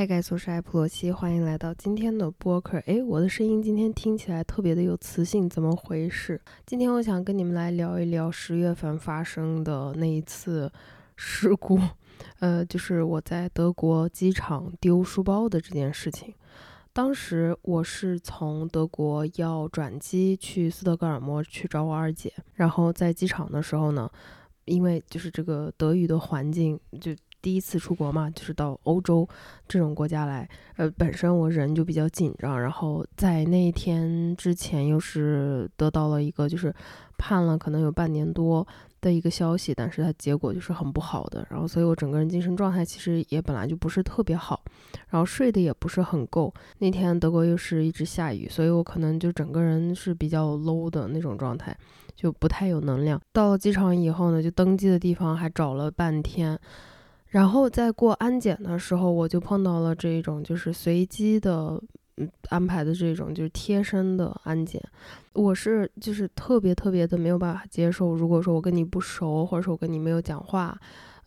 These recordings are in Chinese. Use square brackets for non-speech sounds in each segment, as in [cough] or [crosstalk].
嗨，盖我是艾普罗西，欢迎来到今天的播客。诶，我的声音今天听起来特别的有磁性，怎么回事？今天我想跟你们来聊一聊十月份发生的那一次事故，呃，就是我在德国机场丢书包的这件事情。当时我是从德国要转机去斯德哥尔摩去找我二姐，然后在机场的时候呢，因为就是这个德语的环境就。第一次出国嘛，就是到欧洲这种国家来，呃，本身我人就比较紧张，然后在那一天之前又是得到了一个就是判了可能有半年多的一个消息，但是它结果就是很不好的，然后所以我整个人精神状态其实也本来就不是特别好，然后睡得也不是很够。那天德国又是一直下雨，所以我可能就整个人是比较 low 的那种状态，就不太有能量。到了机场以后呢，就登机的地方还找了半天。然后在过安检的时候，我就碰到了这种就是随机的，嗯，安排的这种就是贴身的安检。我是就是特别特别的没有办法接受，如果说我跟你不熟，或者说我跟你没有讲话，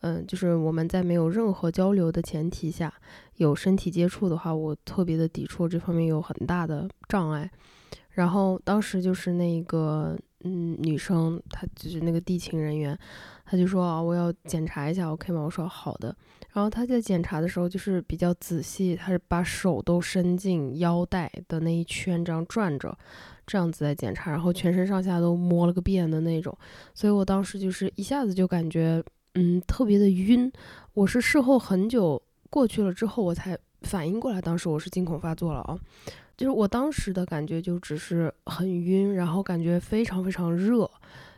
嗯，就是我们在没有任何交流的前提下有身体接触的话，我特别的抵触，这方面有很大的障碍。然后当时就是那个。嗯，女生她就是那个地勤人员，她就说啊，我要检查一下，OK 吗？我说好的。然后她在检查的时候就是比较仔细，她是把手都伸进腰带的那一圈这样转着，这样子在检查，然后全身上下都摸了个遍的那种。所以我当时就是一下子就感觉嗯特别的晕。我是事后很久过去了之后我才反应过来，当时我是惊恐发作了啊。就是我当时的感觉就只是很晕，然后感觉非常非常热，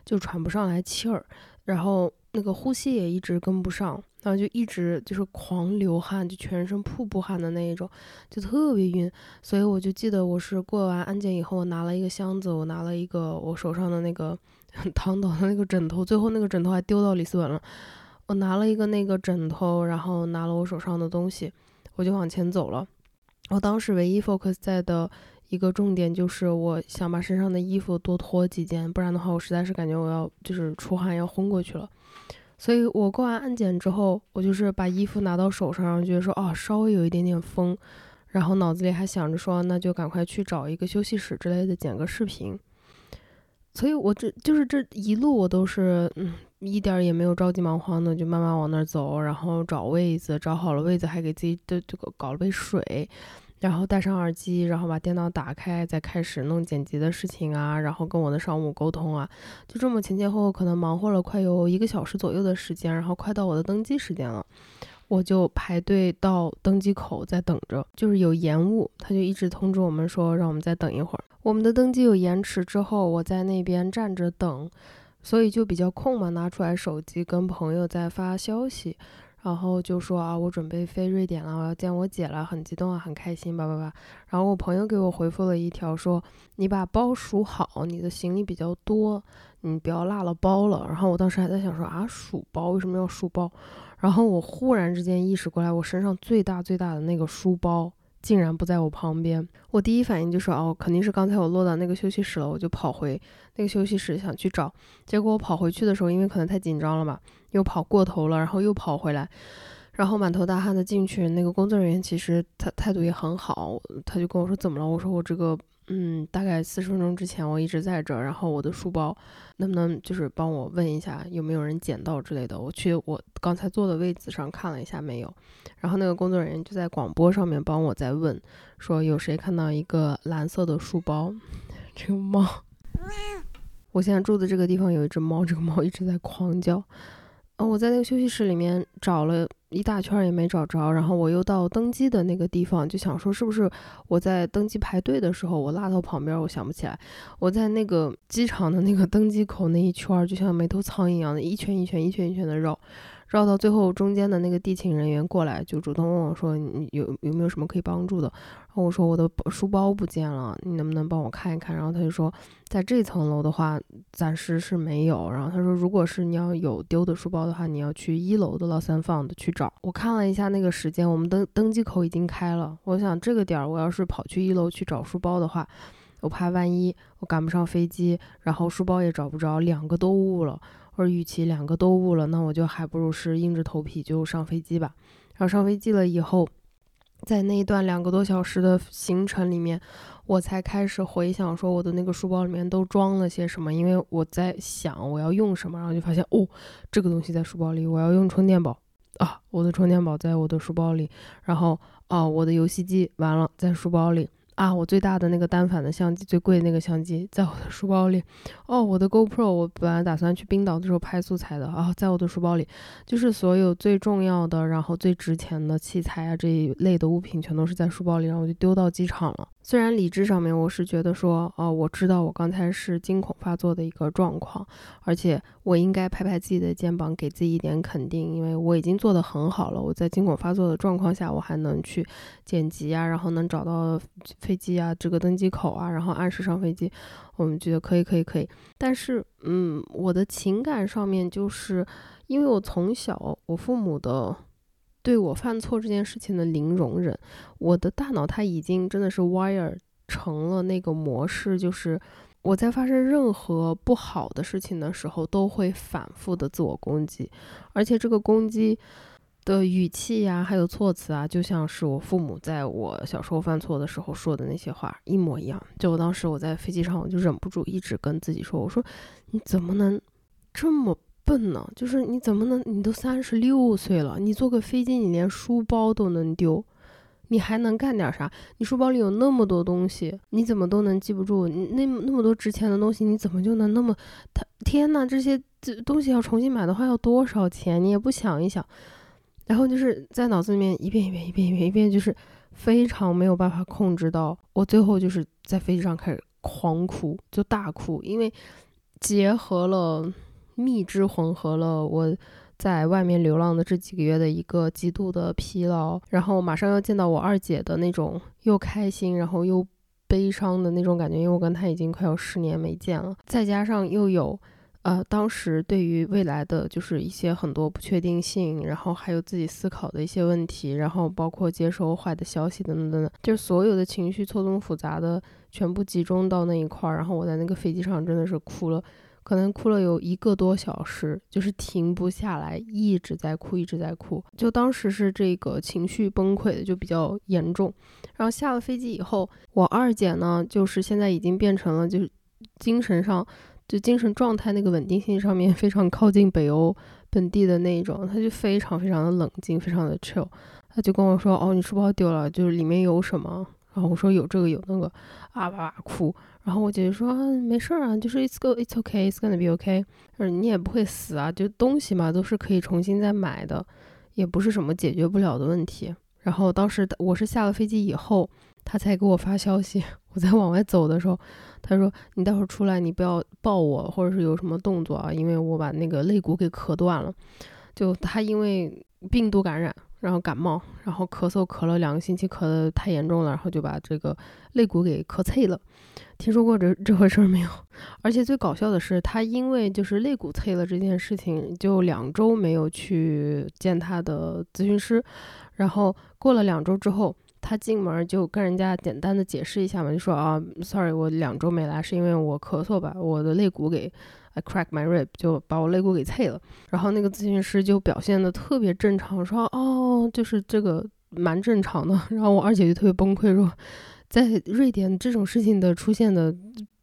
就喘不上来气儿，然后那个呼吸也一直跟不上，然后就一直就是狂流汗，就全身瀑布汗的那一种，就特别晕。所以我就记得我是过完安检以后，我拿了一个箱子，我拿了一个我手上的那个 [laughs] 躺倒的那个枕头，最后那个枕头还丢到里斯本了。我拿了一个那个枕头，然后拿了我手上的东西，我就往前走了。我当时唯一 focus 在的一个重点就是，我想把身上的衣服多脱几件，不然的话，我实在是感觉我要就是出汗要昏过去了。所以我过完安检之后，我就是把衣服拿到手上，觉得说哦，稍微有一点点风，然后脑子里还想着说，那就赶快去找一个休息室之类的剪个视频。所以我这就是这一路我都是嗯，一点也没有着急忙慌的，就慢慢往那儿走，然后找位子，找好了位子，还给自己的这个搞了杯水。然后戴上耳机，然后把电脑打开，再开始弄剪辑的事情啊，然后跟我的商务沟通啊，就这么前前后后可能忙活了快有一个小时左右的时间，然后快到我的登机时间了，我就排队到登机口在等着，就是有延误，他就一直通知我们说让我们再等一会儿。我们的登机有延迟之后，我在那边站着等，所以就比较空嘛，拿出来手机跟朋友在发消息。然后就说啊，我准备飞瑞典了，我要见我姐了，很激动啊，很开心，叭叭叭。然后我朋友给我回复了一条，说你把包数好，你的行李比较多，你不要落了包了。然后我当时还在想说啊，数包为什么要数包？然后我忽然之间意识过来，我身上最大最大的那个书包。竟然不在我旁边，我第一反应就是哦，肯定是刚才我落到那个休息室了，我就跑回那个休息室想去找。结果我跑回去的时候，因为可能太紧张了吧，又跑过头了，然后又跑回来，然后满头大汗的进去。那个工作人员其实他态度也很好，他就跟我说怎么了？我说我这个。嗯，大概四十分钟之前我一直在这儿，然后我的书包能不能就是帮我问一下有没有人捡到之类的？我去我刚才坐的位子上看了一下，没有。然后那个工作人员就在广播上面帮我在问，说有谁看到一个蓝色的书包？[laughs] 这个猫，我现在住的这个地方有一只猫，这个猫一直在狂叫。嗯，我在那个休息室里面找了一大圈也没找着，然后我又到登机的那个地方，就想说是不是我在登机排队的时候我落到旁边，我想不起来。我在那个机场的那个登机口那一圈，就像没头苍蝇一样的，一圈一圈一圈一圈的绕。绕到最后，中间的那个地勤人员过来，就主动问我说：“你有有没有什么可以帮助的？”然后我说：“我的书包不见了，你能不能帮我看一看？”然后他就说：“在这层楼的话，暂时是没有。”然后他说：“如果是你要有丢的书包的话，你要去一楼的 Lost and Found 去找。”我看了一下那个时间，我们登登机口已经开了。我想这个点儿，我要是跑去一楼去找书包的话，我怕万一我赶不上飞机，然后书包也找不着，两个都误了。或者与其两个都误了，那我就还不如是硬着头皮就上飞机吧。然后上飞机了以后，在那一段两个多小时的行程里面，我才开始回想说我的那个书包里面都装了些什么，因为我在想我要用什么，然后就发现哦，这个东西在书包里，我要用充电宝啊，我的充电宝在我的书包里，然后哦，我的游戏机完了在书包里。啊，我最大的那个单反的相机，最贵的那个相机，在我的书包里。哦，我的 GoPro，我本来打算去冰岛的时候拍素材的啊，在我的书包里。就是所有最重要的，然后最值钱的器材啊这一类的物品，全都是在书包里，然后我就丢到机场了。虽然理智上面我是觉得说，哦，我知道我刚才是惊恐发作的一个状况，而且我应该拍拍自己的肩膀，给自己一点肯定，因为我已经做得很好了。我在惊恐发作的状况下，我还能去剪辑啊，然后能找到飞机啊这个登机口啊，然后按时上飞机，我们觉得可以，可以，可以。但是，嗯，我的情感上面就是，因为我从小我父母的。对我犯错这件事情的零容忍，我的大脑它已经真的是 wire 成了那个模式，就是我在发生任何不好的事情的时候，都会反复的自我攻击，而且这个攻击的语气呀，还有措辞啊，就像是我父母在我小时候犯错的时候说的那些话一模一样。就我当时我在飞机上，我就忍不住一直跟自己说，我说你怎么能这么。笨呢，就是你怎么能？你都三十六岁了，你坐个飞机，你连书包都能丢，你还能干点啥？你书包里有那么多东西，你怎么都能记不住？你那那么多值钱的东西，你怎么就能那么？他天呐，这些这东西要重新买的话要多少钱？你也不想一想，然后就是在脑子里面一遍一遍一遍一遍一遍，就是非常没有办法控制到。我最后就是在飞机上开始狂哭，就大哭，因为结合了。蜜汁混合了我在外面流浪的这几个月的一个极度的疲劳，然后马上要见到我二姐的那种又开心然后又悲伤的那种感觉，因为我跟她已经快有十年没见了，再加上又有呃当时对于未来的就是一些很多不确定性，然后还有自己思考的一些问题，然后包括接收坏的消息等等等等，就是所有的情绪错综复杂的全部集中到那一块儿，然后我在那个飞机上真的是哭了。可能哭了有一个多小时，就是停不下来，一直在哭，一直在哭。就当时是这个情绪崩溃的就比较严重。然后下了飞机以后，我二姐呢，就是现在已经变成了就是精神上就精神状态那个稳定性上面 [laughs] 非常靠近北欧本地的那一种，她就非常非常的冷静，非常的 chill。她就跟我说：“哦，你书包丢了，就是里面有什么？”然后我说：“有这个有那个。”啊哇哇哭。然后我姐姐说没事儿啊，就是 it's go it's okay it's gonna be okay，你也不会死啊，就东西嘛都是可以重新再买的，也不是什么解决不了的问题。然后当时我是下了飞机以后，他才给我发消息，我在往外走的时候，他说你待会儿出来你不要抱我，或者是有什么动作啊，因为我把那个肋骨给磕断了。就他因为病毒感染，然后感冒，然后咳嗽咳了两个星期，咳得太严重了，然后就把这个肋骨给咳碎了。听说过这这回事没有？[laughs] 而且最搞笑的是，他因为就是肋骨碎了这件事情，就两周没有去见他的咨询师。然后过了两周之后，他进门就跟人家简单的解释一下嘛，就说啊，sorry，我两周没来是因为我咳嗽吧，我的肋骨给 I crack my rib，就把我肋骨给碎了。然后那个咨询师就表现的特别正常，说哦，就是这个蛮正常的。然后我二姐就特别崩溃说。在瑞典这种事情的出现的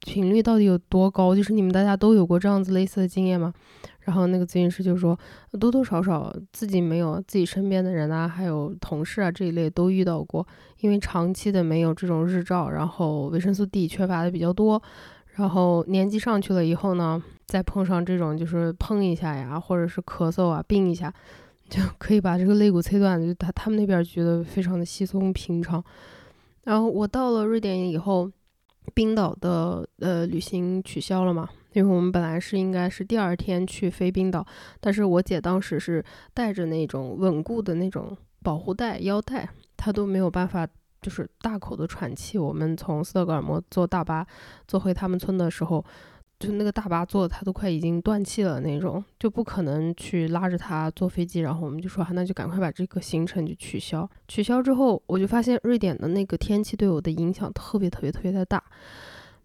频率到底有多高？就是你们大家都有过这样子类似的经验吗？然后那个咨询师就说，多多少少自己没有，自己身边的人啊，还有同事啊这一类都遇到过，因为长期的没有这种日照，然后维生素 D 缺乏的比较多，然后年纪上去了以后呢，再碰上这种就是碰一下呀，或者是咳嗽啊，病一下，就可以把这个肋骨切断，就他他们那边觉得非常的稀松平常。然后我到了瑞典以后，冰岛的呃旅行取消了嘛？因为我们本来是应该是第二天去飞冰岛，但是我姐当时是带着那种稳固的那种保护带腰带，她都没有办法就是大口的喘气。我们从斯德哥尔摩坐大巴坐回他们村的时候。就那个大巴坐的，他都快已经断气了那种，就不可能去拉着他坐飞机。然后我们就说，那就赶快把这个行程就取消。取消之后，我就发现瑞典的那个天气对我的影响特别特别特别的大。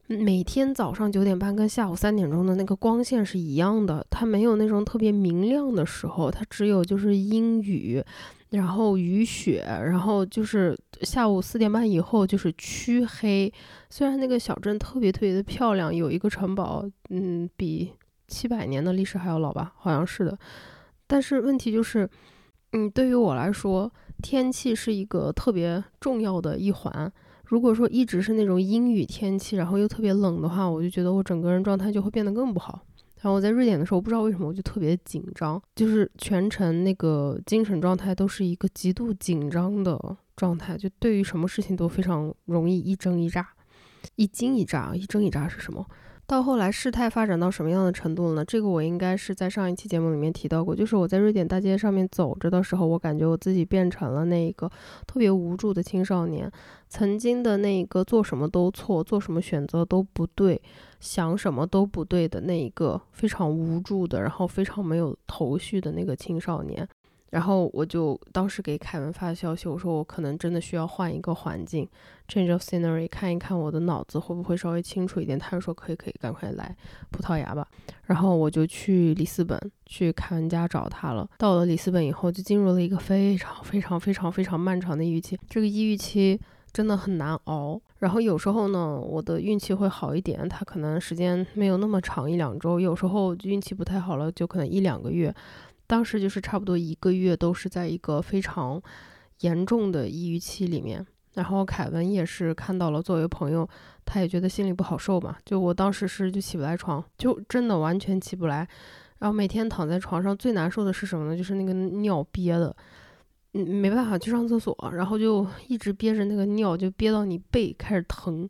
每天早上九点半跟下午三点钟的那个光线是一样的，它没有那种特别明亮的时候，它只有就是阴雨，然后雨雪，然后就是下午四点半以后就是黢黑。虽然那个小镇特别特别的漂亮，有一个城堡，嗯，比七百年的历史还要老吧，好像是的。但是问题就是，嗯，对于我来说，天气是一个特别重要的一环。如果说一直是那种阴雨天气，然后又特别冷的话，我就觉得我整个人状态就会变得更不好。然后我在瑞典的时候，不知道为什么我就特别紧张，就是全程那个精神状态都是一个极度紧张的状态，就对于什么事情都非常容易一惊一乍。一惊一乍，一惊一乍是什么？到后来事态发展到什么样的程度了呢？这个我应该是在上一期节目里面提到过，就是我在瑞典大街上面走着的时候，我感觉我自己变成了那一个特别无助的青少年，曾经的那一个做什么都错，做什么选择都不对，想什么都不对的那一个非常无助的，然后非常没有头绪的那个青少年。然后我就当时给凯文发消息，我说我可能真的需要换一个环境，change of scenery，看一看我的脑子会不会稍微清楚一点。他就说可以可以，赶快来葡萄牙吧。然后我就去里斯本去凯文家找他了。到了里斯本以后，就进入了一个非常非常非常非常漫长的抑郁期。这个抑郁期真的很难熬。然后有时候呢，我的运气会好一点，他可能时间没有那么长，一两周；有时候运气不太好了，就可能一两个月。当时就是差不多一个月都是在一个非常严重的抑郁期里面，然后凯文也是看到了，作为朋友，他也觉得心里不好受嘛。就我当时是就起不来床，就真的完全起不来，然后每天躺在床上最难受的是什么呢？就是那个尿憋的，嗯，没办法去上厕所，然后就一直憋着那个尿，就憋到你背开始疼，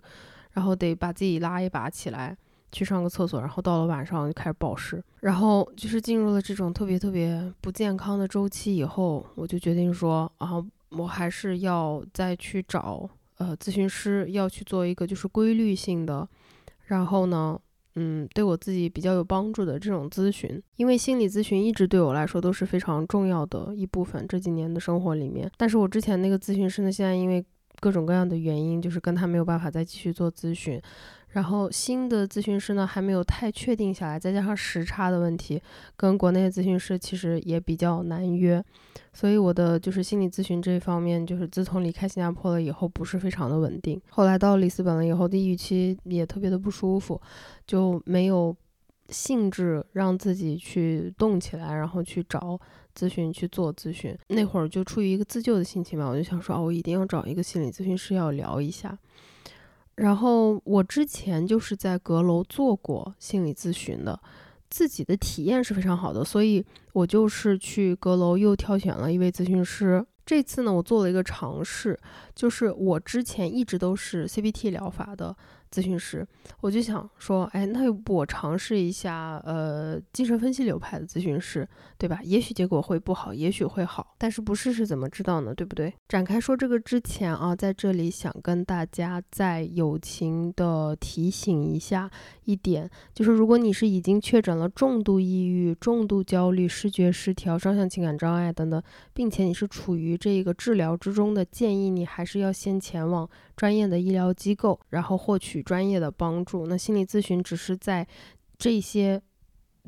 然后得把自己拉一把起来。去上个厕所，然后到了晚上就开始暴食，然后就是进入了这种特别特别不健康的周期以后，我就决定说啊，我还是要再去找呃咨询师，要去做一个就是规律性的，然后呢，嗯，对我自己比较有帮助的这种咨询，因为心理咨询一直对我来说都是非常重要的一部分，这几年的生活里面，但是我之前那个咨询师呢，现在因为各种各样的原因，就是跟他没有办法再继续做咨询。然后新的咨询师呢还没有太确定下来，再加上时差的问题，跟国内的咨询师其实也比较难约，所以我的就是心理咨询这一方面，就是自从离开新加坡了以后，不是非常的稳定。后来到里斯本了以后，抑郁期也特别的不舒服，就没有兴致让自己去动起来，然后去找咨询去做咨询。那会儿就出于一个自救的心情嘛，我就想说，哦，我一定要找一个心理咨询师要聊一下。然后我之前就是在阁楼做过心理咨询的，自己的体验是非常好的，所以我就是去阁楼又挑选了一位咨询师。这次呢，我做了一个尝试，就是我之前一直都是 CBT 疗法的。咨询师，我就想说，哎，那要不我尝试一下，呃，精神分析流派的咨询师，对吧？也许结果会不好，也许会好，但是不试试怎么知道呢？对不对？展开说这个之前啊，在这里想跟大家再友情的提醒一下一点，就是如果你是已经确诊了重度抑郁、重度焦虑、视觉失调、双向情感障碍等等，并且你是处于这个治疗之中的，建议你还是要先前往。专业的医疗机构，然后获取专业的帮助。那心理咨询只是在这些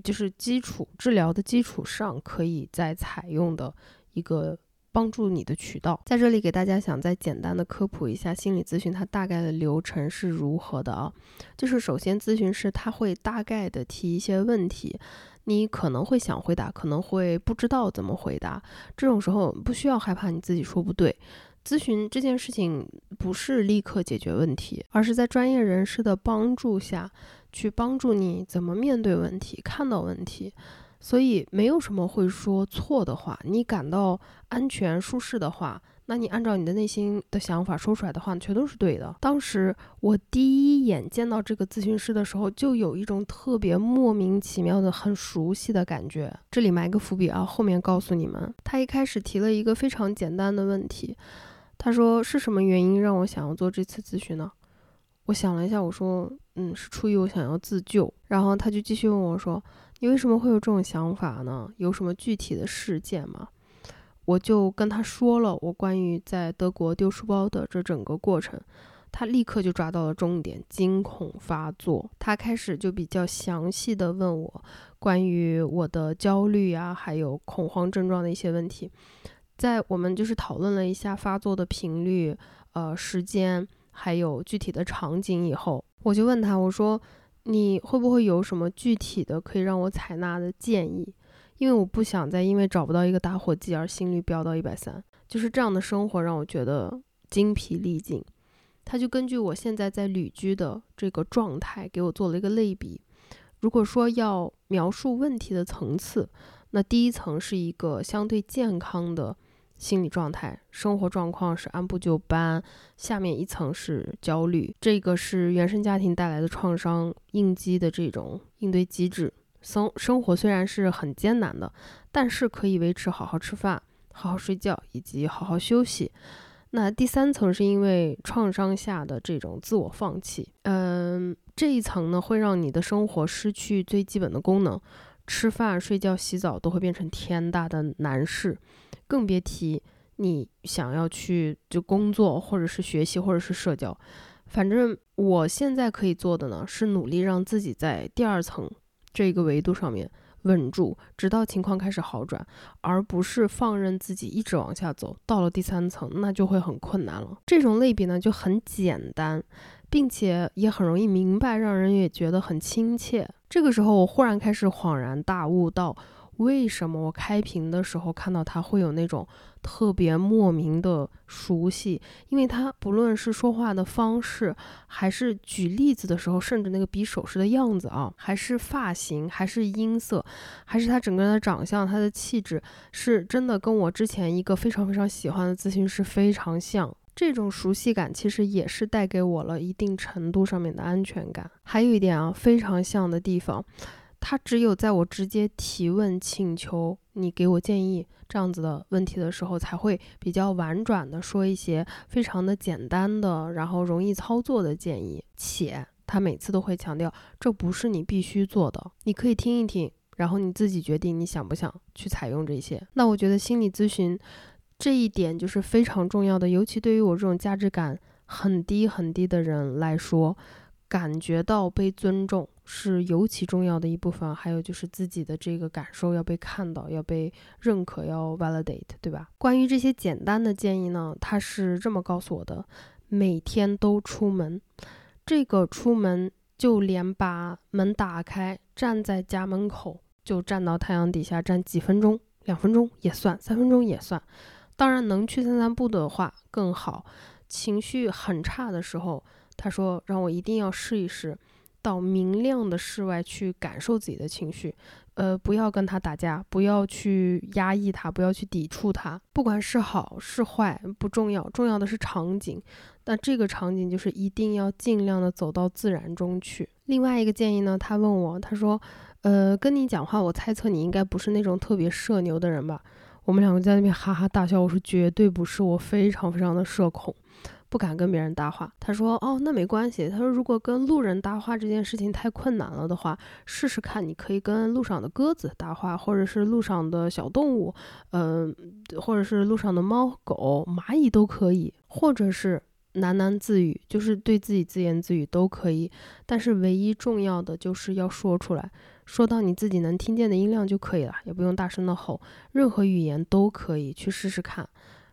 就是基础治疗的基础上，可以再采用的一个帮助你的渠道。在这里给大家想再简单的科普一下心理咨询它大概的流程是如何的啊？就是首先咨询师他会大概的提一些问题，你可能会想回答，可能会不知道怎么回答。这种时候不需要害怕你自己说不对。咨询这件事情不是立刻解决问题，而是在专业人士的帮助下去帮助你怎么面对问题、看到问题。所以没有什么会说错的话，你感到安全舒适的话，那你按照你的内心的想法说出来的话，全都是对的。当时我第一眼见到这个咨询师的时候，就有一种特别莫名其妙的、很熟悉的感觉。这里埋个伏笔啊，后面告诉你们。他一开始提了一个非常简单的问题。他说是什么原因让我想要做这次咨询呢？我想了一下，我说，嗯，是出于我想要自救。然后他就继续问我说，你为什么会有这种想法呢？有什么具体的事件吗？我就跟他说了我关于在德国丢书包的这整个过程。他立刻就抓到了重点，惊恐发作。他开始就比较详细的问我关于我的焦虑啊，还有恐慌症状的一些问题。在我们就是讨论了一下发作的频率、呃时间，还有具体的场景以后，我就问他，我说你会不会有什么具体的可以让我采纳的建议？因为我不想再因为找不到一个打火机而心率飙到一百三，就是这样的生活让我觉得精疲力尽。他就根据我现在在旅居的这个状态给我做了一个类比。如果说要描述问题的层次，那第一层是一个相对健康的心理状态，生活状况是按部就班；下面一层是焦虑，这个是原生家庭带来的创伤应激的这种应对机制。生生活虽然是很艰难的，但是可以维持好好吃饭、好好睡觉以及好好休息。那第三层是因为创伤下的这种自我放弃，嗯，这一层呢会让你的生活失去最基本的功能，吃饭、睡觉、洗澡都会变成天大的难事，更别提你想要去就工作或者是学习或者是社交。反正我现在可以做的呢是努力让自己在第二层。这个维度上面稳住，直到情况开始好转，而不是放任自己一直往下走。到了第三层，那就会很困难了。这种类比呢就很简单，并且也很容易明白，让人也觉得很亲切。这个时候，我忽然开始恍然大悟到。为什么我开屏的时候看到他会有那种特别莫名的熟悉？因为他不论是说话的方式，还是举例子的时候，甚至那个比手势的样子啊，还是发型，还是音色，还是他整个人的长相，他的气质，是真的跟我之前一个非常非常喜欢的咨询师非常像。这种熟悉感其实也是带给我了一定程度上面的安全感。还有一点啊，非常像的地方。他只有在我直接提问请求你给我建议这样子的问题的时候，才会比较婉转的说一些非常的简单的，然后容易操作的建议。且他每次都会强调，这不是你必须做的，你可以听一听，然后你自己决定你想不想去采用这些。那我觉得心理咨询这一点就是非常重要的，尤其对于我这种价值感很低很低的人来说。感觉到被尊重是尤其重要的一部分，还有就是自己的这个感受要被看到，要被认可，要 validate，对吧？关于这些简单的建议呢，他是这么告诉我的：每天都出门，这个出门就连把门打开，站在家门口，就站到太阳底下站几分钟，两分钟也算，三分钟也算。当然能去散散步的话更好。情绪很差的时候。他说：“让我一定要试一试，到明亮的室外去感受自己的情绪，呃，不要跟他打架，不要去压抑他，不要去抵触他，不管是好是坏不重要，重要的是场景。那这个场景就是一定要尽量的走到自然中去。另外一个建议呢，他问我，他说，呃，跟你讲话，我猜测你应该不是那种特别社牛的人吧？我们两个在那边哈哈大笑，我说绝对不是，我非常非常的社恐。”不敢跟别人搭话。他说：“哦，那没关系。他说，如果跟路人搭话这件事情太困难了的话，试试看，你可以跟路上的鸽子搭话，或者是路上的小动物，嗯，或者是路上的猫狗、蚂蚁都可以，或者是喃喃自语，就是对自己自言自语都可以。但是唯一重要的就是要说出来，说到你自己能听见的音量就可以了，也不用大声的吼，任何语言都可以去试试看。”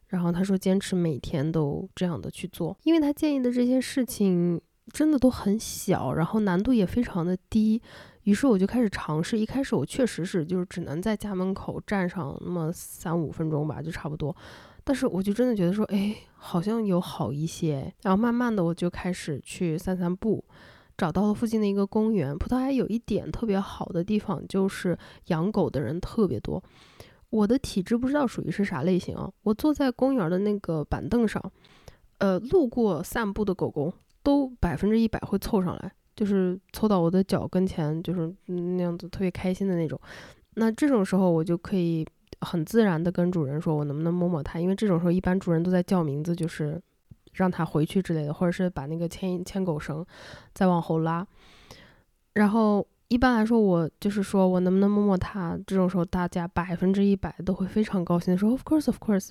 然后他说，坚持每天都这样的去做，因为他建议的这些事情真的都很小，然后难度也非常的低。于是我就开始尝试。一开始我确实是就是只能在家门口站上那么三五分钟吧，就差不多。但是我就真的觉得说，哎，好像有好一些。然后慢慢的我就开始去散散步，找到了附近的一个公园。葡萄牙有一点特别好的地方，就是养狗的人特别多。我的体质不知道属于是啥类型啊？我坐在公园的那个板凳上，呃，路过散步的狗狗都百分之一百会凑上来，就是凑到我的脚跟前，就是那样子特别开心的那种。那这种时候我就可以很自然的跟主人说，我能不能摸摸它？因为这种时候一般主人都在叫名字，就是让它回去之类的，或者是把那个牵牵狗绳再往后拉，然后。一般来说，我就是说我能不能摸摸它？这种时候，大家百分之一百都会非常高兴说 “Of course, of course”，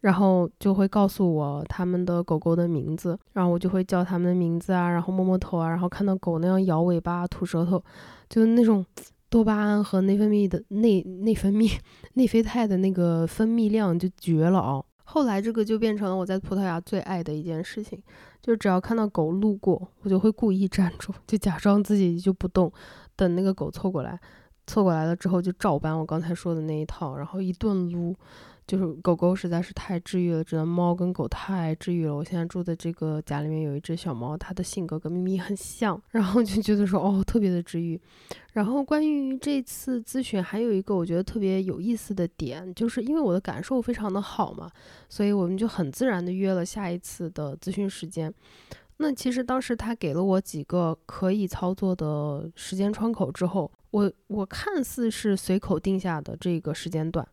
然后就会告诉我他们的狗狗的名字，然后我就会叫他们的名字啊，然后摸摸头啊，然后看到狗那样摇尾巴、吐舌头，就是那种多巴胺和内分泌的内内分泌内啡肽的那个分泌量就绝了啊。后来这个就变成了我在葡萄牙最爱的一件事情，就只要看到狗路过，我就会故意站住，就假装自己就不动，等那个狗凑过来，凑过来了之后就照搬我刚才说的那一套，然后一顿撸。就是狗狗实在是太治愈了，真的猫跟狗太治愈了。我现在住的这个家里面有一只小猫，它的性格跟咪咪很像，然后就觉得说哦特别的治愈。然后关于这次咨询，还有一个我觉得特别有意思的点，就是因为我的感受非常的好嘛，所以我们就很自然的约了下一次的咨询时间。那其实当时他给了我几个可以操作的时间窗口之后，我我看似是随口定下的这个时间段。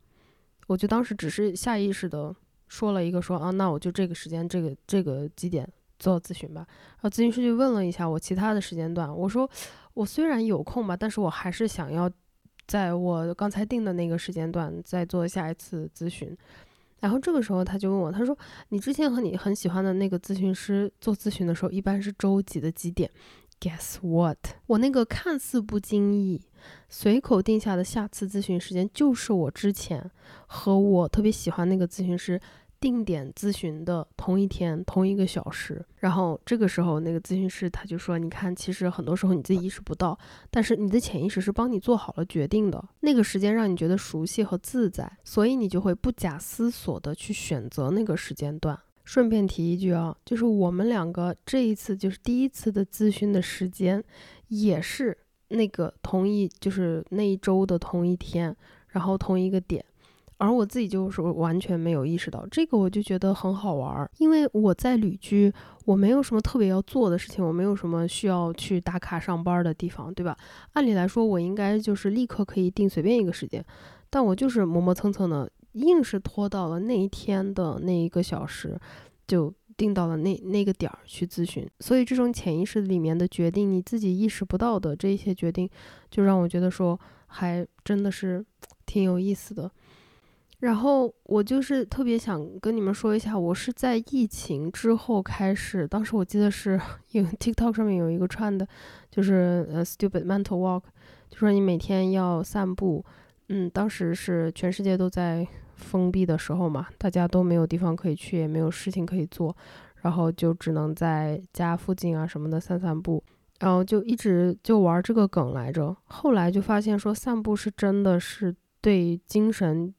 我就当时只是下意识的说了一个说啊，那我就这个时间这个这个几点做咨询吧。然后咨询师就问了一下我其他的时间段，我说我虽然有空吧，但是我还是想要在我刚才定的那个时间段再做下一次咨询。然后这个时候他就问我，他说你之前和你很喜欢的那个咨询师做咨询的时候，一般是周几的几点？Guess what？我那个看似不经意。随口定下的下次咨询时间，就是我之前和我特别喜欢那个咨询师定点咨询的同一天同一个小时。然后这个时候，那个咨询师他就说：“你看，其实很多时候你自己意识不到，但是你的潜意识是帮你做好了决定的。那个时间让你觉得熟悉和自在，所以你就会不假思索的去选择那个时间段。”顺便提一句啊，就是我们两个这一次就是第一次的咨询的时间，也是。那个同一就是那一周的同一天，然后同一个点，而我自己就是完全没有意识到这个，我就觉得很好玩儿，因为我在旅居，我没有什么特别要做的事情，我没有什么需要去打卡上班的地方，对吧？按理来说，我应该就是立刻可以定随便一个时间，但我就是磨磨蹭蹭的，硬是拖到了那一天的那一个小时，就。定到了那那个点儿去咨询，所以这种潜意识里面的决定，你自己意识不到的这些决定，就让我觉得说还真的是挺有意思的。然后我就是特别想跟你们说一下，我是在疫情之后开始，当时我记得是有 TikTok 上面有一个串的，就是呃 Stupid Mental Walk，就说你每天要散步。嗯，当时是全世界都在。封闭的时候嘛，大家都没有地方可以去，也没有事情可以做，然后就只能在家附近啊什么的散散步，然后就一直就玩这个梗来着。后来就发现说，散步是真的是对精神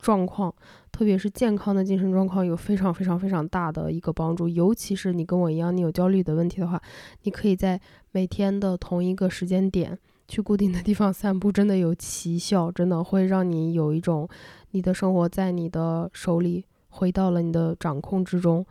状况，特别是健康的精神状况有非常非常非常大的一个帮助。尤其是你跟我一样，你有焦虑的问题的话，你可以在每天的同一个时间点去固定的地方散步，真的有奇效，真的会让你有一种。你的生活在你的手里，回到了你的掌控之中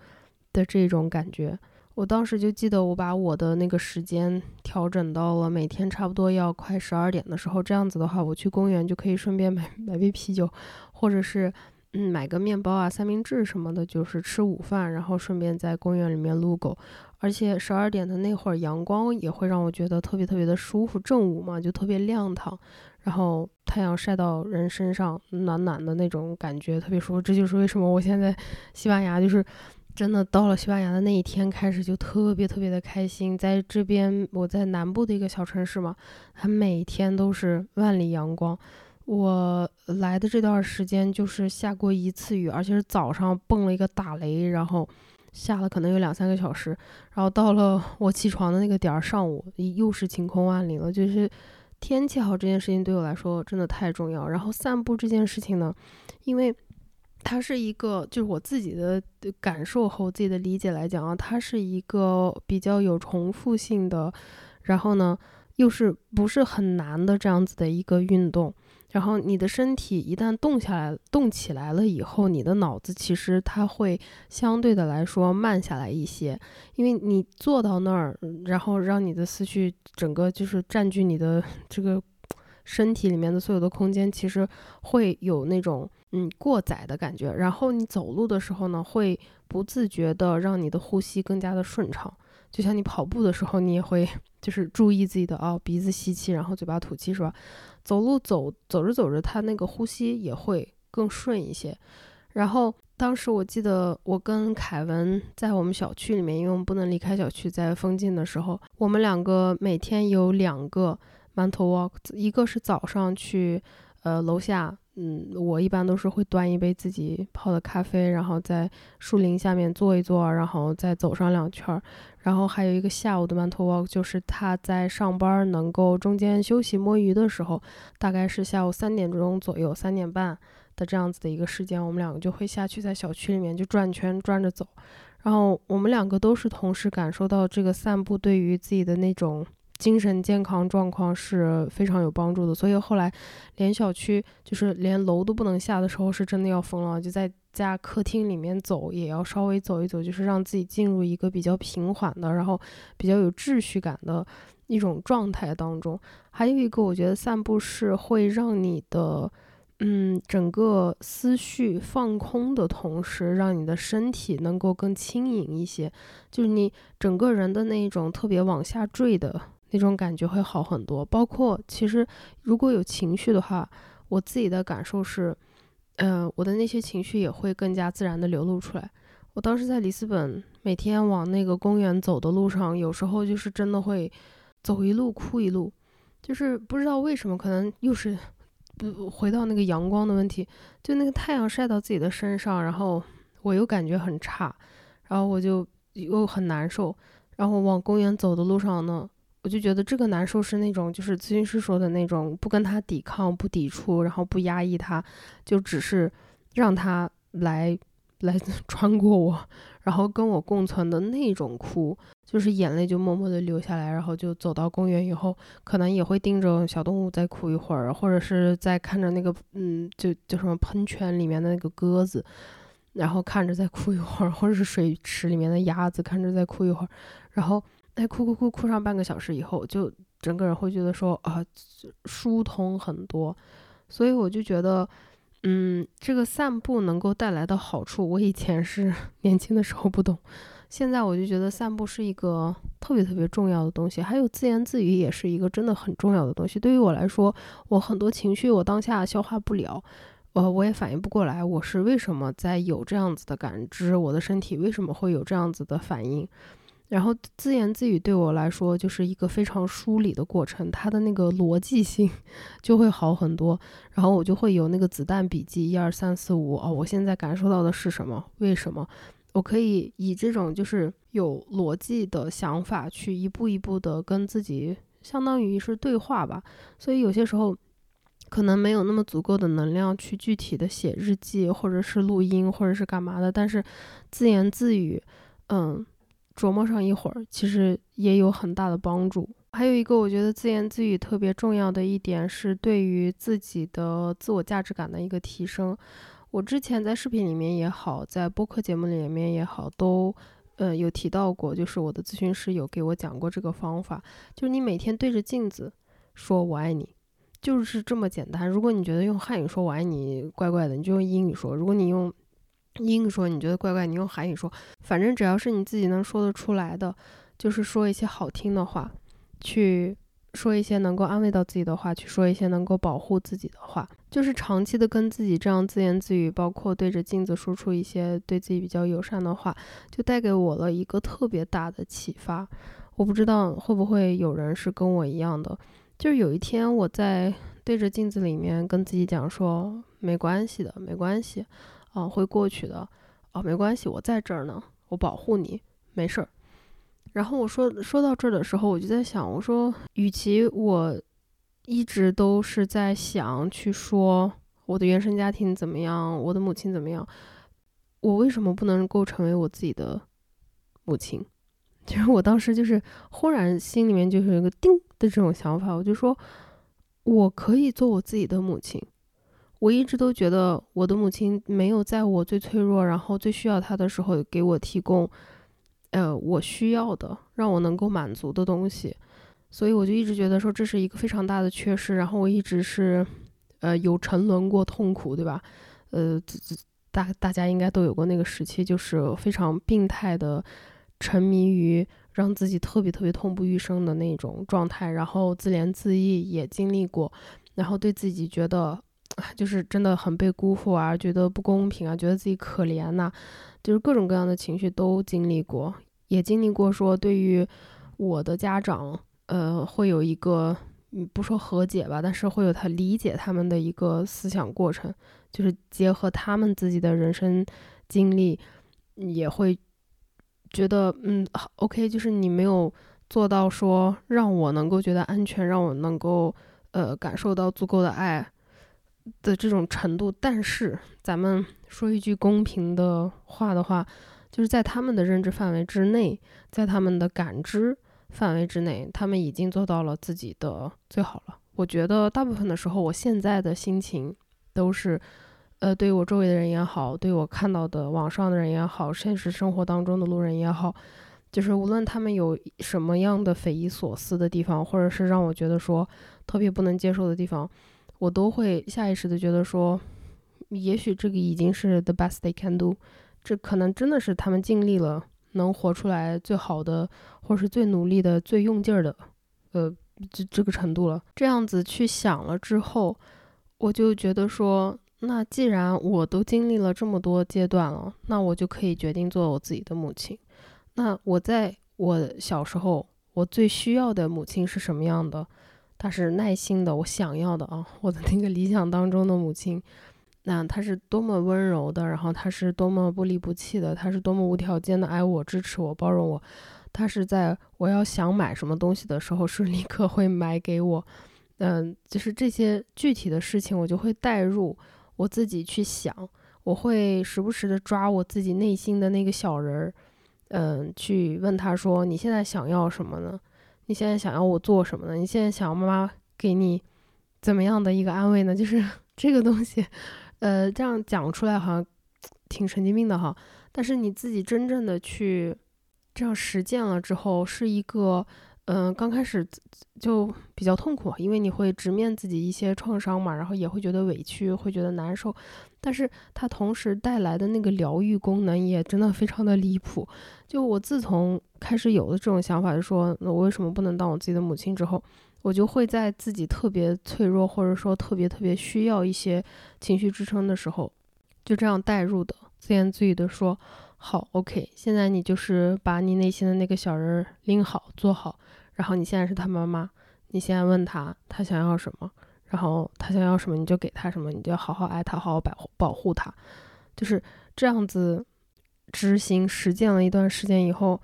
的这种感觉。我当时就记得，我把我的那个时间调整到了每天差不多要快十二点的时候。这样子的话，我去公园就可以顺便买 [laughs] 买杯啤酒，或者是嗯买个面包啊、三明治什么的，就是吃午饭，然后顺便在公园里面撸狗。而且十二点的那会儿，阳光也会让我觉得特别特别的舒服。正午嘛，就特别亮堂。然后太阳晒到人身上，暖暖的那种感觉特别舒服。这就是为什么我现在西班牙就是真的到了西班牙的那一天开始就特别特别的开心。在这边我在南部的一个小城市嘛，它每天都是万里阳光。我来的这段时间就是下过一次雨，而且是早上蹦了一个打雷，然后下了可能有两三个小时，然后到了我起床的那个点儿，上午又是晴空万里了，就是。天气好这件事情对我来说真的太重要。然后散步这件事情呢，因为它是一个，就是我自己的感受和我自己的理解来讲啊，它是一个比较有重复性的，然后呢，又是不是很难的这样子的一个运动。然后你的身体一旦动下来、动起来了以后，你的脑子其实它会相对的来说慢下来一些，因为你坐到那儿，然后让你的思绪整个就是占据你的这个身体里面的所有的空间，其实会有那种嗯过载的感觉。然后你走路的时候呢，会不自觉的让你的呼吸更加的顺畅。就像你跑步的时候，你也会就是注意自己的哦，鼻子吸气，然后嘴巴吐气，是吧？走路走走着走着，他那个呼吸也会更顺一些。然后当时我记得我跟凯文在我们小区里面，因为我们不能离开小区，在封禁的时候，我们两个每天有两个 mental walk，一个是早上去呃楼下，嗯，我一般都是会端一杯自己泡的咖啡，然后在树林下面坐一坐，然后再走上两圈儿。然后还有一个下午的 mental walk，就是他在上班能够中间休息摸鱼的时候，大概是下午三点钟左右，三点半的这样子的一个时间，我们两个就会下去在小区里面就转圈转着走。然后我们两个都是同时感受到这个散步对于自己的那种精神健康状况是非常有帮助的，所以后来连小区就是连楼都不能下的时候，是真的要疯了，就在。家客厅里面走，也要稍微走一走，就是让自己进入一个比较平缓的，然后比较有秩序感的一种状态当中。还有一个，我觉得散步是会让你的，嗯，整个思绪放空的同时，让你的身体能够更轻盈一些，就是你整个人的那一种特别往下坠的那种感觉会好很多。包括其实如果有情绪的话，我自己的感受是。嗯，我的那些情绪也会更加自然的流露出来。我当时在里斯本，每天往那个公园走的路上，有时候就是真的会走一路哭一路，就是不知道为什么，可能又是不回到那个阳光的问题，就那个太阳晒到自己的身上，然后我又感觉很差，然后我就又很难受，然后往公园走的路上呢。我就觉得这个难受是那种，就是咨询师说的那种，不跟他抵抗、不抵触，然后不压抑他，就只是让他来来 [laughs] 穿过我，然后跟我共存的那种哭，就是眼泪就默默的流下来，然后就走到公园以后，可能也会盯着小动物再哭一会儿，或者是在看着那个嗯，就叫什么喷泉里面的那个鸽子，然后看着再哭一会儿，或者是水池里面的鸭子，看着再哭一会儿，然后。哎，哭哭哭哭上半个小时以后，就整个人会觉得说啊，疏通很多，所以我就觉得，嗯，这个散步能够带来的好处，我以前是 [laughs] 年轻的时候不懂，现在我就觉得散步是一个特别特别重要的东西，还有自言自语也是一个真的很重要的东西。对于我来说，我很多情绪我当下消化不了，呃，我也反应不过来，我是为什么在有这样子的感知，我的身体为什么会有这样子的反应。然后自言自语对我来说就是一个非常梳理的过程，它的那个逻辑性 [laughs] 就会好很多。然后我就会有那个子弹笔记，一二三四五哦，我现在感受到的是什么？为什么？我可以以这种就是有逻辑的想法去一步一步的跟自己相当于是对话吧。所以有些时候可能没有那么足够的能量去具体的写日记，或者是录音，或者是干嘛的。但是自言自语，嗯。琢磨上一会儿，其实也有很大的帮助。还有一个，我觉得自言自语特别重要的一点是对于自己的自我价值感的一个提升。我之前在视频里面也好，在播客节目里面也好，都呃有提到过，就是我的咨询师有给我讲过这个方法，就是你每天对着镜子说我爱你，就是这么简单。如果你觉得用汉语说我爱你怪怪的，你就用英语说；如果你用英语说你觉得怪怪，你用韩语说，反正只要是你自己能说得出来的，就是说一些好听的话，去说一些能够安慰到自己的话，去说一些能够保护自己的话，就是长期的跟自己这样自言自语，包括对着镜子说出一些对自己比较友善的话，就带给我了一个特别大的启发。我不知道会不会有人是跟我一样的，就是有一天我在对着镜子里面跟自己讲说，没关系的，没关系。啊，会过去的，啊，没关系，我在这儿呢，我保护你，没事儿。然后我说说到这儿的时候，我就在想，我说，与其我一直都是在想去说我的原生家庭怎么样，我的母亲怎么样，我为什么不能够成为我自己的母亲？其 [laughs] 实我当时就是忽然心里面就是有一个叮的这种想法，我就说，我可以做我自己的母亲。我一直都觉得我的母亲没有在我最脆弱，然后最需要她的时候给我提供，呃，我需要的，让我能够满足的东西，所以我就一直觉得说这是一个非常大的缺失。然后我一直是，呃，有沉沦过痛苦，对吧？呃，大大家应该都有过那个时期，就是非常病态的沉迷于让自己特别特别痛不欲生的那种状态，然后自怜自艾也经历过，然后对自己觉得。就是真的很被辜负啊，觉得不公平啊，觉得自己可怜呐，就是各种各样的情绪都经历过，也经历过说对于我的家长，呃，会有一个嗯，不说和解吧，但是会有他理解他们的一个思想过程，就是结合他们自己的人生经历，也会觉得，嗯，OK，就是你没有做到说让我能够觉得安全，让我能够呃感受到足够的爱。的这种程度，但是咱们说一句公平的话的话，就是在他们的认知范围之内，在他们的感知范围之内，他们已经做到了自己的最好了。我觉得大部分的时候，我现在的心情都是，呃，对我周围的人也好，对我看到的网上的人也好，现实生活当中的路人也好，就是无论他们有什么样的匪夷所思的地方，或者是让我觉得说特别不能接受的地方。我都会下意识的觉得说，也许这个已经是 the best they can do，这可能真的是他们尽力了，能活出来最好的，或是最努力的、最用劲儿的，呃，这这个程度了。这样子去想了之后，我就觉得说，那既然我都经历了这么多阶段了，那我就可以决定做我自己的母亲。那我在我小时候，我最需要的母亲是什么样的？她是耐心的，我想要的啊，我的那个理想当中的母亲，那她是多么温柔的，然后她是多么不离不弃的，她是多么无条件的爱我、支持我、包容我，她是在我要想买什么东西的时候是立刻会买给我，嗯，就是这些具体的事情，我就会带入我自己去想，我会时不时的抓我自己内心的那个小人儿，嗯，去问他说你现在想要什么呢？你现在想要我做什么呢？你现在想要妈妈给你怎么样的一个安慰呢？就是 [laughs] 这个东西，呃，这样讲出来好像挺神经病的哈。但是你自己真正的去这样实践了之后，是一个。嗯，刚开始就比较痛苦，因为你会直面自己一些创伤嘛，然后也会觉得委屈，会觉得难受。但是它同时带来的那个疗愈功能也真的非常的离谱。就我自从开始有了这种想法，就说那我为什么不能当我自己的母亲之后，我就会在自己特别脆弱或者说特别特别需要一些情绪支撑的时候，就这样带入的，自言自语的说：“好，OK，现在你就是把你内心的那个小人拎好，做好。”然后你现在是他妈妈，你现在问他他想要什么，然后他想要什么你就给他什么，你就好好爱他，好好保护保护他，就是这样子执行实践了一段时间以后，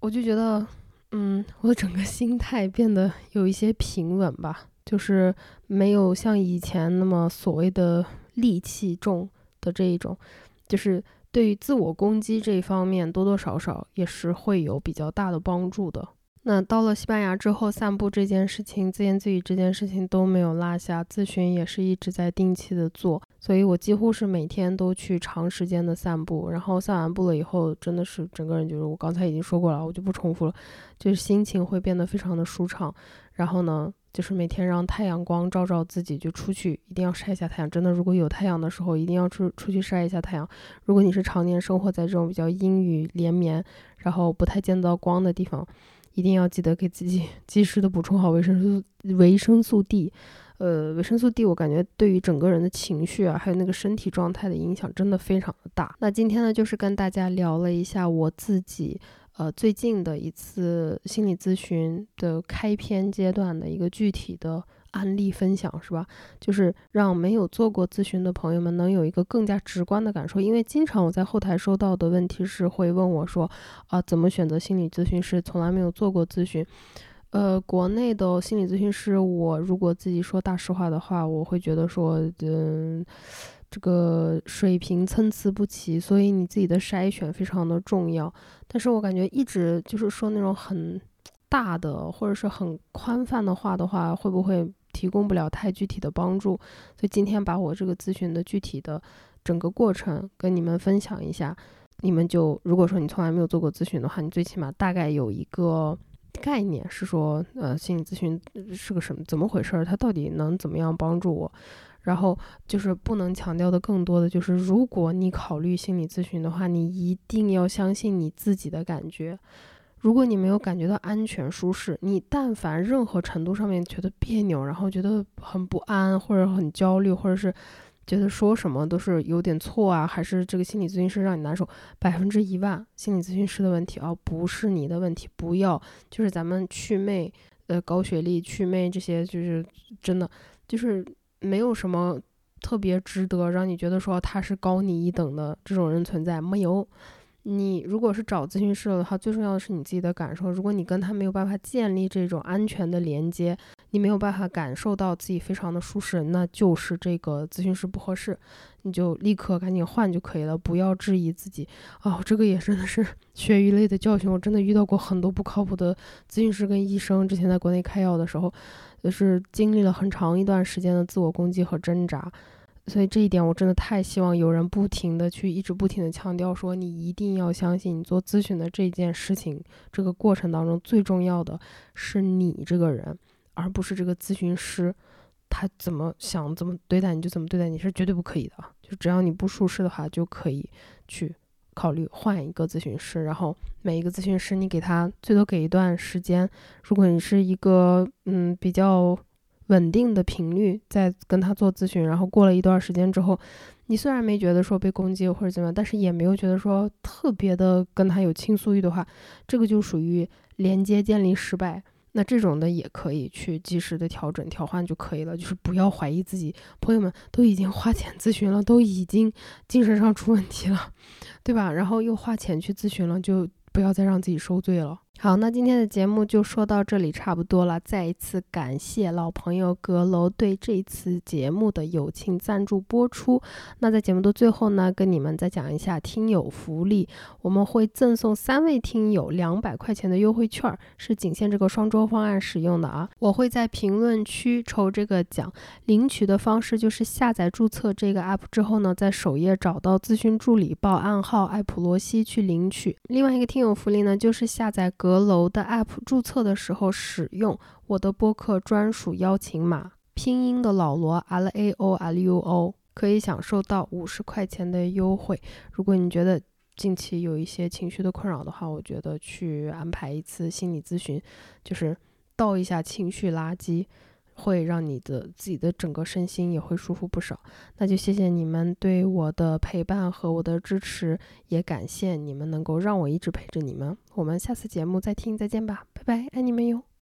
我就觉得，嗯，我的整个心态变得有一些平稳吧，就是没有像以前那么所谓的戾气重的这一种，就是对于自我攻击这一方面多多少少也是会有比较大的帮助的。那到了西班牙之后，散步这件事情、自言自语这件事情都没有落下，咨询也是一直在定期的做，所以我几乎是每天都去长时间的散步。然后散完步了以后，真的是整个人就是我刚才已经说过了，我就不重复了，就是心情会变得非常的舒畅。然后呢，就是每天让太阳光照照自己，就出去一定要晒一下太阳。真的，如果有太阳的时候，一定要出出去晒一下太阳。如果你是常年生活在这种比较阴雨连绵，然后不太见到光的地方，一定要记得给自己及时的补充好维生素维生素 D，呃，维生素 D 我感觉对于整个人的情绪啊，还有那个身体状态的影响真的非常的大。那今天呢，就是跟大家聊了一下我自己呃最近的一次心理咨询的开篇阶段的一个具体的。案例分享是吧？就是让没有做过咨询的朋友们能有一个更加直观的感受。因为经常我在后台收到的问题是会问我说，啊，怎么选择心理咨询师？从来没有做过咨询。呃，国内的心理咨询师，我如果自己说大实话的话，我会觉得说，嗯，这个水平参差不齐，所以你自己的筛选非常的重要。但是我感觉一直就是说那种很大的或者是很宽泛的话的话，会不会？提供不了太具体的帮助，所以今天把我这个咨询的具体的整个过程跟你们分享一下。你们就如果说你从来没有做过咨询的话，你最起码大概有一个概念，是说呃心理咨询是个什么怎么回事儿，它到底能怎么样帮助我？然后就是不能强调的更多的就是，如果你考虑心理咨询的话，你一定要相信你自己的感觉。如果你没有感觉到安全舒适，你但凡任何程度上面觉得别扭，然后觉得很不安，或者很焦虑，或者是觉得说什么都是有点错啊，还是这个心理咨询师让你难受，百分之一万心理咨询师的问题啊，不是你的问题。不要就是咱们祛魅呃高学历、祛魅这些，就是真的就是没有什么特别值得让你觉得说他是高你一等的这种人存在，没有。你如果是找咨询师的话，最重要的是你自己的感受。如果你跟他没有办法建立这种安全的连接，你没有办法感受到自己非常的舒适，那就是这个咨询师不合适，你就立刻赶紧换就可以了，不要质疑自己。哦，这个也真的是血与泪的教训，我真的遇到过很多不靠谱的咨询师跟医生。之前在国内开药的时候，就是经历了很长一段时间的自我攻击和挣扎。所以这一点我真的太希望有人不停的去一直不停的强调说，你一定要相信，你做咨询的这件事情，这个过程当中最重要的是你这个人，而不是这个咨询师，他怎么想怎么对待你就怎么对待你，是绝对不可以的。就只要你不舒适的话，就可以去考虑换一个咨询师。然后每一个咨询师，你给他最多给一段时间，如果你是一个嗯比较。稳定的频率在跟他做咨询，然后过了一段时间之后，你虽然没觉得说被攻击或者怎么样，但是也没有觉得说特别的跟他有倾诉欲的话，这个就属于连接建立失败。那这种的也可以去及时的调整调换就可以了，就是不要怀疑自己。朋友们都已经花钱咨询了，都已经精神上出问题了，对吧？然后又花钱去咨询了，就不要再让自己受罪了。好，那今天的节目就说到这里，差不多了。再一次感谢老朋友阁楼对这次节目的友情赞助播出。那在节目的最后呢，跟你们再讲一下听友福利，我们会赠送三位听友两百块钱的优惠券，是仅限这个双周方案使用的啊。我会在评论区抽这个奖，领取的方式就是下载注册这个 app 之后呢，在首页找到咨询助理，报暗号艾普罗西去领取。另外一个听友福利呢，就是下载阁。阁楼的 App 注册的时候，使用我的播客专属邀请码，拼音的老罗 L A O L U O，可以享受到五十块钱的优惠。如果你觉得近期有一些情绪的困扰的话，我觉得去安排一次心理咨询，就是倒一下情绪垃圾。会让你的自己的整个身心也会舒服不少，那就谢谢你们对我的陪伴和我的支持，也感谢你们能够让我一直陪着你们。我们下次节目再听，再见吧，拜拜，爱你们哟。